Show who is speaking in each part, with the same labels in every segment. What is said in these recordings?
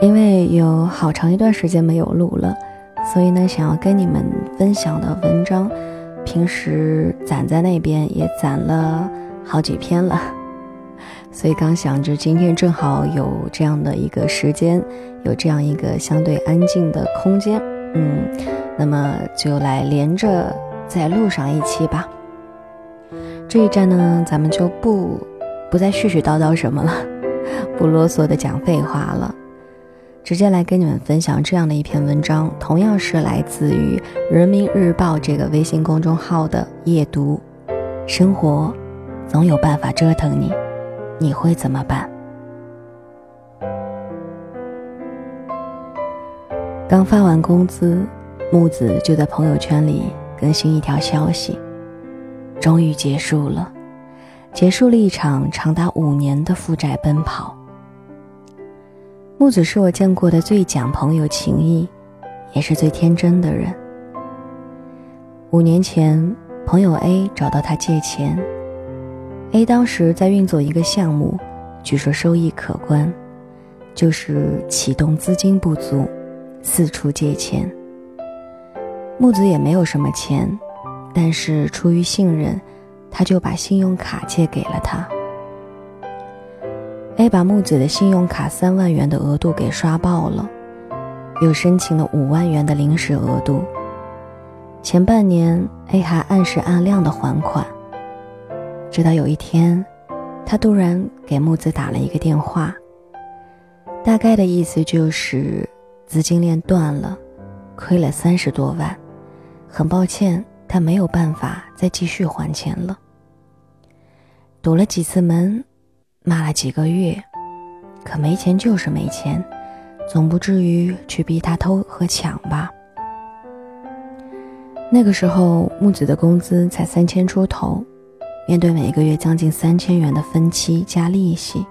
Speaker 1: 因为有好长一段时间没有录了，所以呢，想要跟你们分享的文章，平时攒在那边也攒了好几篇了，所以刚想着今天正好有这样的一个时间，有这样一个相对安静的空间，嗯，那么就来连着再录上一期吧。这一站呢，咱们就不不再絮絮叨叨什么了，不啰嗦的讲废话了。直接来跟你们分享这样的一篇文章，同样是来自于人民日报这个微信公众号的夜读。生活总有办法折腾你，你会怎么办？刚发完工资，木子就在朋友圈里更新一条消息：终于结束了，结束了一场长达五年的负债奔跑。木子是我见过的最讲朋友情谊，也是最天真的人。五年前，朋友 A 找到他借钱，A 当时在运作一个项目，据说收益可观，就是启动资金不足，四处借钱。木子也没有什么钱，但是出于信任，他就把信用卡借给了他。A 把木子的信用卡三万元的额度给刷爆了，又申请了五万元的临时额度。前半年 A 还按时按量的还款，直到有一天，他突然给木子打了一个电话，大概的意思就是资金链断了，亏了三十多万，很抱歉，他没有办法再继续还钱了。堵了几次门。骂了几个月，可没钱就是没钱，总不至于去逼他偷和抢吧？那个时候木子的工资才三千出头，面对每个月将近三千元的分期加利息，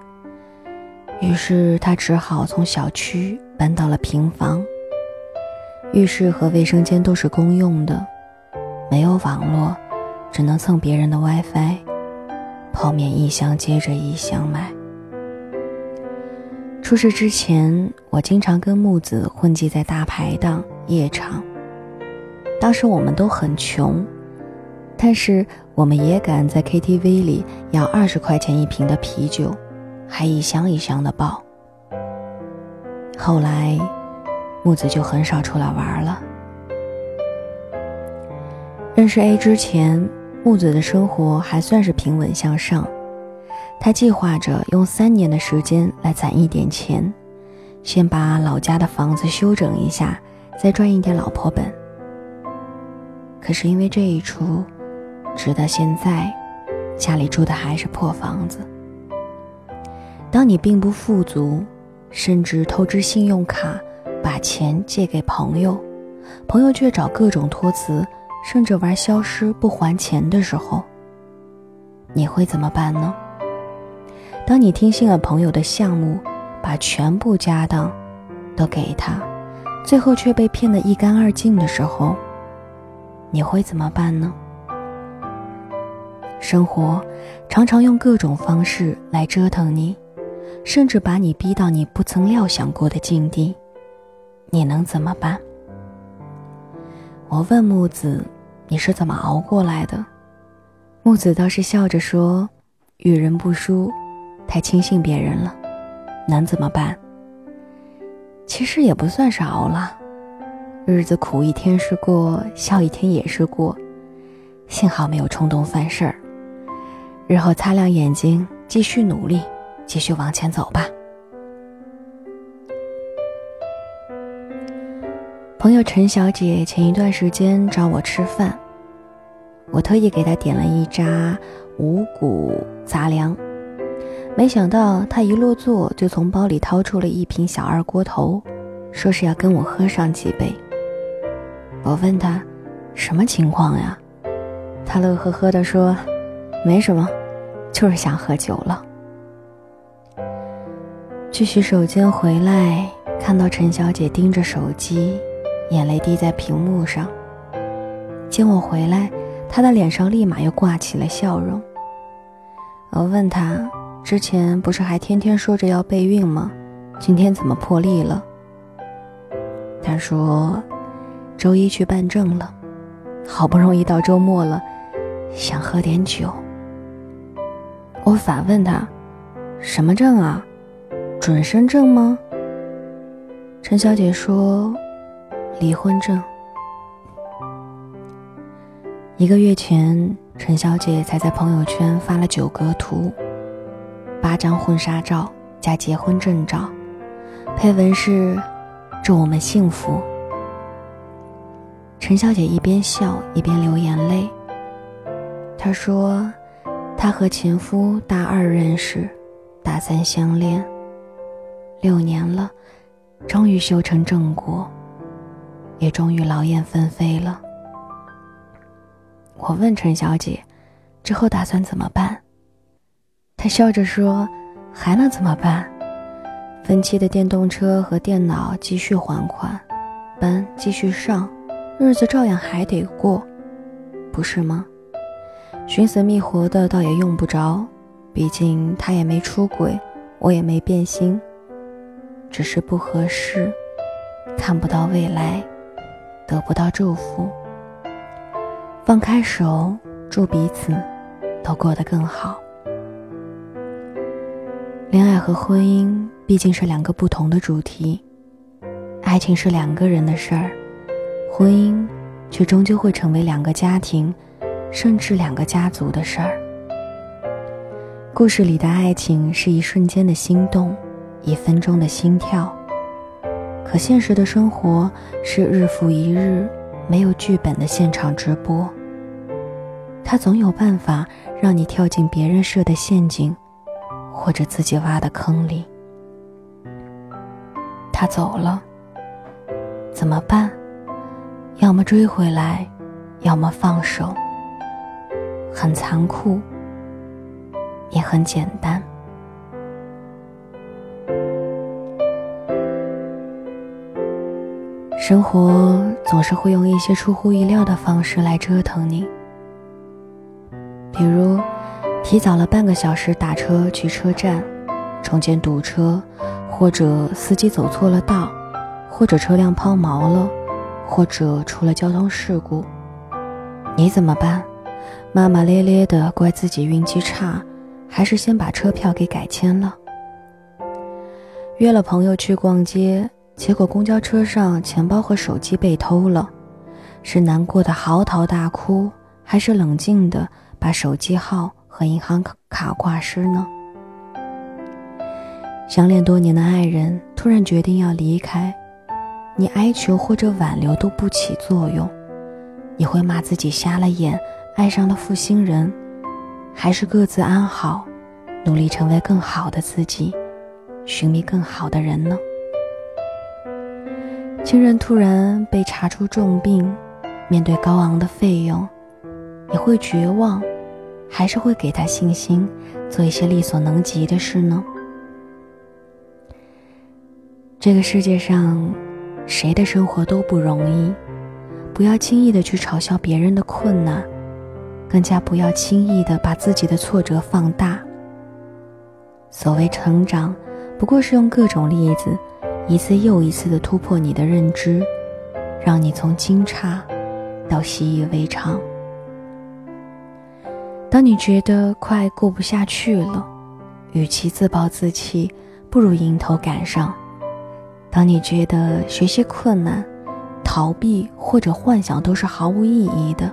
Speaker 1: 于是他只好从小区搬到了平房。浴室和卫生间都是公用的，没有网络，只能蹭别人的 WiFi。泡面一箱接着一箱买。出事之前，我经常跟木子混迹在大排档、夜场。当时我们都很穷，但是我们也敢在 KTV 里要二十块钱一瓶的啤酒，还一箱一箱的爆。后来，木子就很少出来玩了。认识 A 之前。木子的生活还算是平稳向上，他计划着用三年的时间来攒一点钱，先把老家的房子修整一下，再赚一点老婆本。可是因为这一出，直到现在，家里住的还是破房子。当你并不富足，甚至透支信用卡把钱借给朋友，朋友却找各种托辞。甚至玩消失不还钱的时候，你会怎么办呢？当你听信了朋友的项目，把全部家当都给他，最后却被骗得一干二净的时候，你会怎么办呢？生活常常用各种方式来折腾你，甚至把你逼到你不曾料想过的境地，你能怎么办？我问木子。你是怎么熬过来的？木子倒是笑着说：“遇人不淑，太轻信别人了，能怎么办？其实也不算是熬了，日子苦一天是过，笑一天也是过。幸好没有冲动犯事儿，日后擦亮眼睛，继续努力，继续往前走吧。”朋友陈小姐前一段时间找我吃饭，我特意给她点了一扎五谷杂粮，没想到她一落座就从包里掏出了一瓶小二锅头，说是要跟我喝上几杯。我问她什么情况呀？她乐呵呵地说：“没什么，就是想喝酒了。”去洗手间回来，看到陈小姐盯着手机。眼泪滴在屏幕上。见我回来，他的脸上立马又挂起了笑容。我问他：“之前不是还天天说着要备孕吗？今天怎么破例了？”他说：“周一去办证了，好不容易到周末了，想喝点酒。”我反问他：“什么证啊？准生证吗？”陈小姐说：“离婚证。”一个月前，陈小姐才在朋友圈发了九格图，八张婚纱照加结婚证照，配文是“祝我们幸福”。陈小姐一边笑一边流眼泪。她说：“她和前夫大二认识，大三相恋，六年了，终于修成正果，也终于劳燕分飞了。”我问陈小姐：“之后打算怎么办？”她笑着说：“还能怎么办？分期的电动车和电脑继续还款，班继续上，日子照样还得过，不是吗？寻死觅活的倒也用不着，毕竟他也没出轨，我也没变心，只是不合适，看不到未来，得不到祝福。”放开手，祝彼此都过得更好。恋爱和婚姻毕竟是两个不同的主题，爱情是两个人的事儿，婚姻却终究会成为两个家庭，甚至两个家族的事儿。故事里的爱情是一瞬间的心动，一分钟的心跳，可现实的生活是日复一日。没有剧本的现场直播，他总有办法让你跳进别人设的陷阱，或者自己挖的坑里。他走了，怎么办？要么追回来，要么放手。很残酷，也很简单。生活总是会用一些出乎意料的方式来折腾你，比如提早了半个小时打车去车站，中间堵车，或者司机走错了道，或者车辆抛锚了，或者出了交通事故，你怎么办？骂骂咧咧的怪自己运气差，还是先把车票给改签了？约了朋友去逛街。结果公交车上钱包和手机被偷了，是难过的嚎啕大哭，还是冷静的把手机号和银行卡挂失呢？相恋多年的爱人突然决定要离开，你哀求或者挽留都不起作用，你会骂自己瞎了眼，爱上了负心人，还是各自安好，努力成为更好的自己，寻觅更好的人呢？亲人突然被查出重病，面对高昂的费用，你会绝望，还是会给他信心，做一些力所能及的事呢？这个世界上，谁的生活都不容易，不要轻易的去嘲笑别人的困难，更加不要轻易的把自己的挫折放大。所谓成长，不过是用各种例子。一次又一次的突破你的认知，让你从惊诧到习以为常。当你觉得快过不下去了，与其自暴自弃，不如迎头赶上。当你觉得学习困难、逃避或者幻想都是毫无意义的，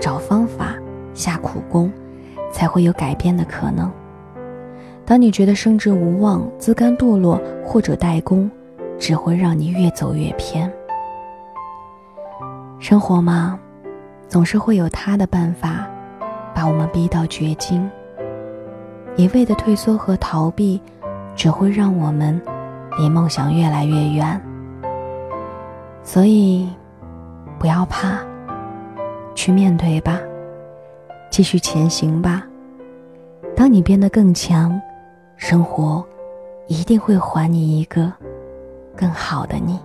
Speaker 1: 找方法、下苦功，才会有改变的可能。当你觉得升职无望、自甘堕落或者怠工，只会让你越走越偏。生活嘛，总是会有他的办法，把我们逼到绝境。一味的退缩和逃避，只会让我们离梦想越来越远。所以，不要怕，去面对吧，继续前行吧。当你变得更强。生活一定会还你一个更好的你。